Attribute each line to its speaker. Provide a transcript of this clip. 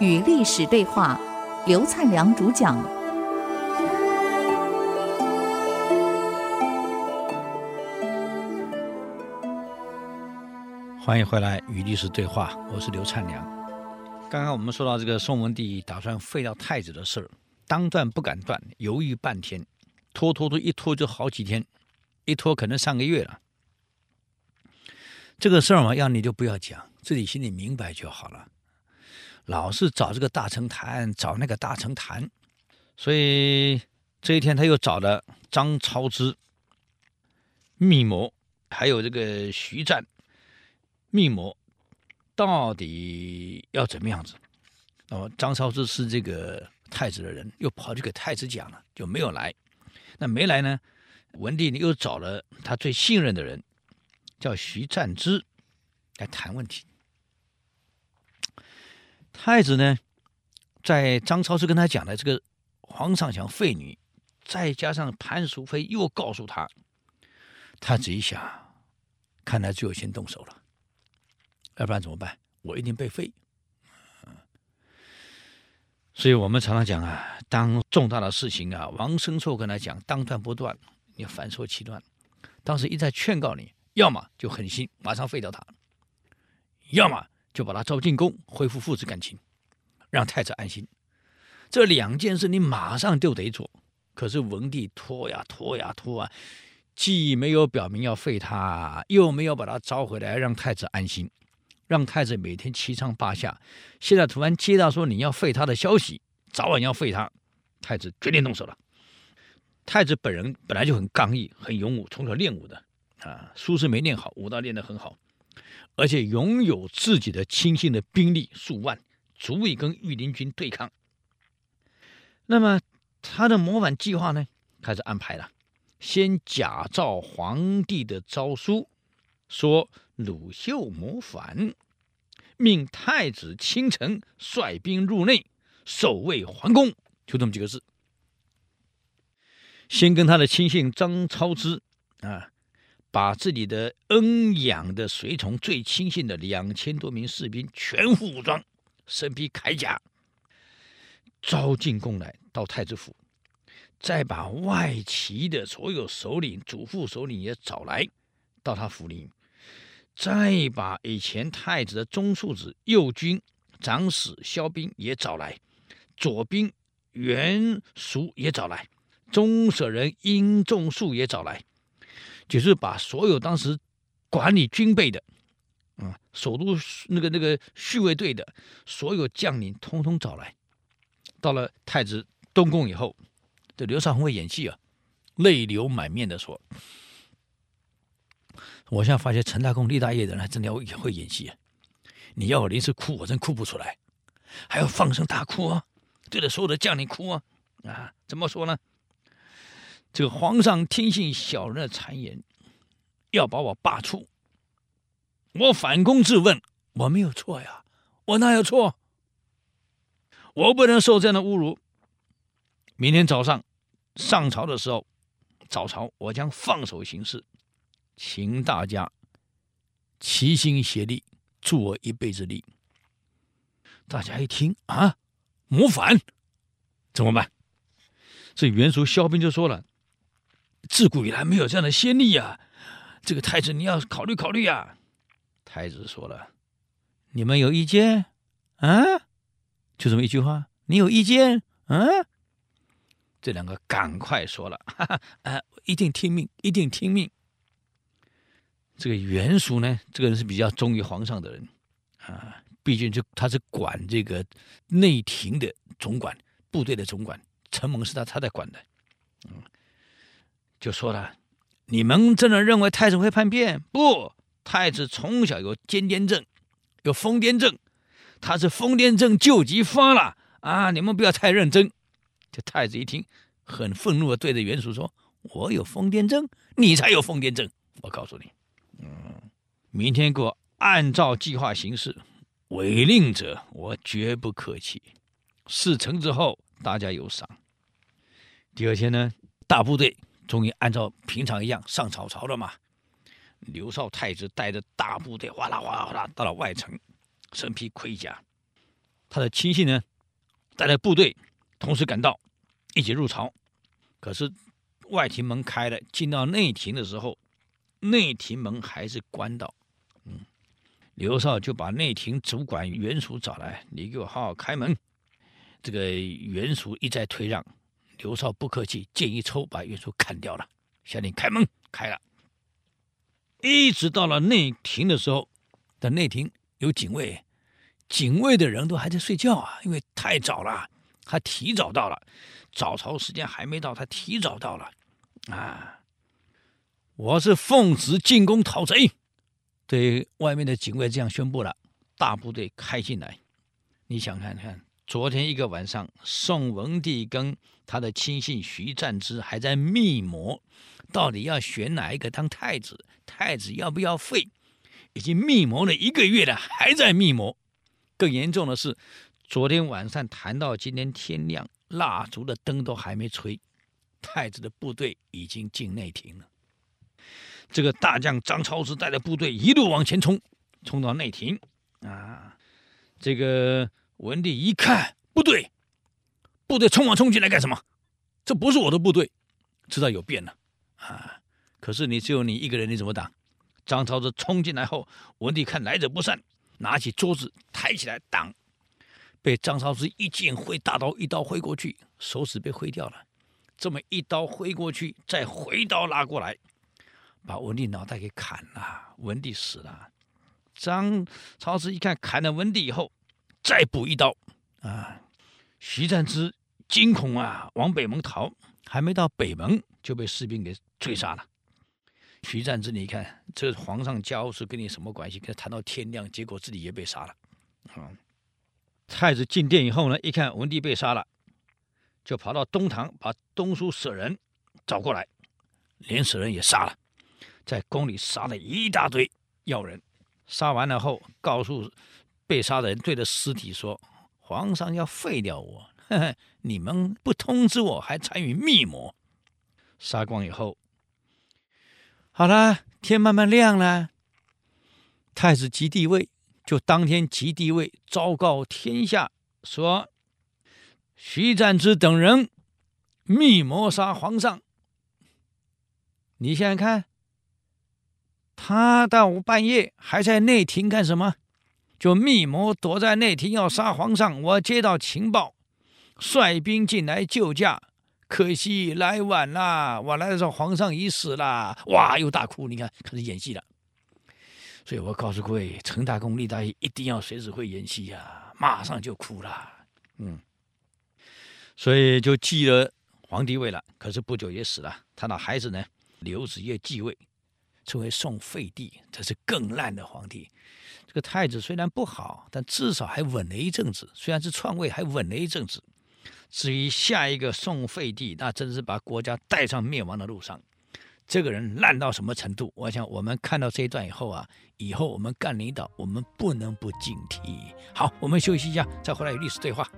Speaker 1: 与历史对话，刘灿良主讲。
Speaker 2: 欢迎回来与历史对话，我是刘灿良。刚刚我们说到这个宋文帝打算废掉太子的事儿，当断不敢断，犹豫半天，拖拖拖一拖就好几天，一拖可能上个月了。这个事儿嘛，要你就不要讲，自己心里明白就好了。老是找这个大臣谈，找那个大臣谈，所以这一天他又找了张超之密谋，还有这个徐湛密谋，到底要怎么样子？那么张超之是这个太子的人，又跑去给太子讲了，就没有来。那没来呢？文帝又找了他最信任的人，叫徐湛之来谈问题。太子呢，在张超之跟他讲的这个皇上想废你，再加上潘淑妃又告诉他，他自己想，看来只有先动手了，要不然怎么办？我一定被废。所以我们常常讲啊，当重大的事情啊，王生错跟他讲，当断不断，你反受其断。当时一再劝告你，要么就狠心马上废掉他，要么。就把他召进宫，恢复父子感情，让太子安心。这两件事你马上就得做。可是文帝拖呀拖呀拖啊，既没有表明要废他，又没有把他召回来让太子安心，让太子每天七上八下。现在突然接到说你要废他的消息，早晚要废他，太子决定动手了。太子本人本来就很刚毅、很勇武，从小练武的啊，书是没念好，武道练得很好。而且拥有自己的亲信的兵力数万，足以跟御林军对抗。那么他的谋反计划呢，开始安排了。先假造皇帝的诏书，说鲁秀谋反，命太子清晨率兵入内，守卫皇宫，就这么几个字。先跟他的亲信张超之啊。把自己的恩养的随从最亲信的两千多名士兵全副武装，身披铠甲，招进宫来到太子府，再把外戚的所有首领、主副首领也找来到他府里，再把以前太子的中庶子右军长史萧兵也找来，左兵袁术也找来，中舍人殷仲树也找来。就是把所有当时管理军备的，啊，首都那个那个侍卫队的所有将领，通通找来。到了太子东宫以后，这刘少红会演戏啊，泪流满面的说：“我现在发现陈大公立大业的人还真的也会演戏啊！你要我临时哭，我真哭不出来，还要放声大哭啊，对着所有的将领哭啊！啊，怎么说呢？”这个皇上听信小人的谗言，要把我罢黜。我反躬自问，我没有错呀，我哪有错？我不能受这样的侮辱。明天早上上朝的时候，早朝我将放手行事，请大家齐心协力，助我一臂之力。大家一听啊，谋反怎么办？这袁术、萧彬就说了。自古以来没有这样的先例呀，这个太子你要考虑考虑呀。太子说了：“你们有意见？啊？就这么一句话，你有意见？啊？”这两个赶快说了：“哈哈，啊，一定听命，一定听命。”这个袁术呢，这个人是比较忠于皇上的人啊，毕竟就他是管这个内廷的总管，部队的总管，承蒙是他他在管的，嗯。就说了，你们真的认为太子会叛变？不，太子从小有癫痫症，有疯癫症，他是疯癫症救急发了啊！你们不要太认真。这太子一听，很愤怒的对着袁术说：“我有疯癫症，你才有疯癫症！我告诉你，嗯，明天给我按照计划行事，违令者我绝不客气。事成之后，大家有赏。第二天呢，大部队。终于按照平常一样上早朝了嘛？刘绍太子带着大部队哗啦哗啦哗啦到了外城，身披盔甲。他的亲信呢，带着部队同时赶到，一起入朝。可是外廷门开了，进到内廷的时候，内廷门还是关到。嗯，刘绍就把内廷主管袁术找来，你给我好好开门。这个袁术一再推让，刘少不客气，剑一抽，把袁术砍掉了。下令开门，开了。一直到了内廷的时候，在内廷有警卫，警卫的人都还在睡觉啊，因为太早了，他提早到了，早朝时间还没到，他提早到了，啊，我是奉旨进宫讨贼，对外面的警卫这样宣布了，大部队开进来，你想看看，昨天一个晚上，宋文帝跟他的亲信徐赞之还在密谋。到底要选哪一个当太子？太子要不要废？已经密谋了一个月了，还在密谋。更严重的是，昨天晚上谈到今天天亮，蜡烛的灯都还没吹，太子的部队已经进内廷了。这个大将张超之带着部队一路往前冲，冲到内廷啊！这个文帝一看，不对，部队冲往冲进来干什么？这不是我的部队，知道有变了。啊！可是你只有你一个人，你怎么挡？张超之冲进来后，文帝看来者不善，拿起桌子抬起来挡，被张超之一剑挥大刀一刀挥过去，手指被挥掉了。这么一刀挥过去，再回刀拉过来，把文帝脑袋给砍了。文帝死了。张超之一看砍了文帝以后，再补一刀啊！徐占之惊恐啊，往北门逃，还没到北门就被士兵给。追杀了徐占之，你看这皇上家事跟你什么关系？跟他谈到天亮，结果自己也被杀了。嗯，太子进殿以后呢，一看文帝被杀了，就跑到东堂，把东书舍人找过来，连舍人也杀了，在宫里杀了一大堆要人。杀完了后，告诉被杀的人，对着尸体说：“皇上要废掉我，呵呵，你们不通知我，还参与密谋。”杀光以后。好了，天慢慢亮了。太子即帝位，就当天即帝位，昭告天下说：徐赞之等人密谋杀皇上。你想想看，他到半夜还在内廷干什么？就密谋躲在内廷要杀皇上。我接到情报，率兵进来救驾。可惜来晚了，我来的时候皇上已死了，哇，又大哭，你看开始演戏了。所以我告诉各位，成大功立大业一定要随时会演戏呀，马上就哭了，嗯，所以就继了皇帝位了。可是不久也死了，他的孩子呢，刘子业继位，称为宋废帝，这是更烂的皇帝。这个太子虽然不好，但至少还稳了一阵子，虽然是篡位，还稳了一阵子。至于下一个宋废帝，那真是把国家带上灭亡的路上。这个人烂到什么程度？我想我们看到这一段以后啊，以后我们干领导，我们不能不警惕。好，我们休息一下，再回来与历史对话。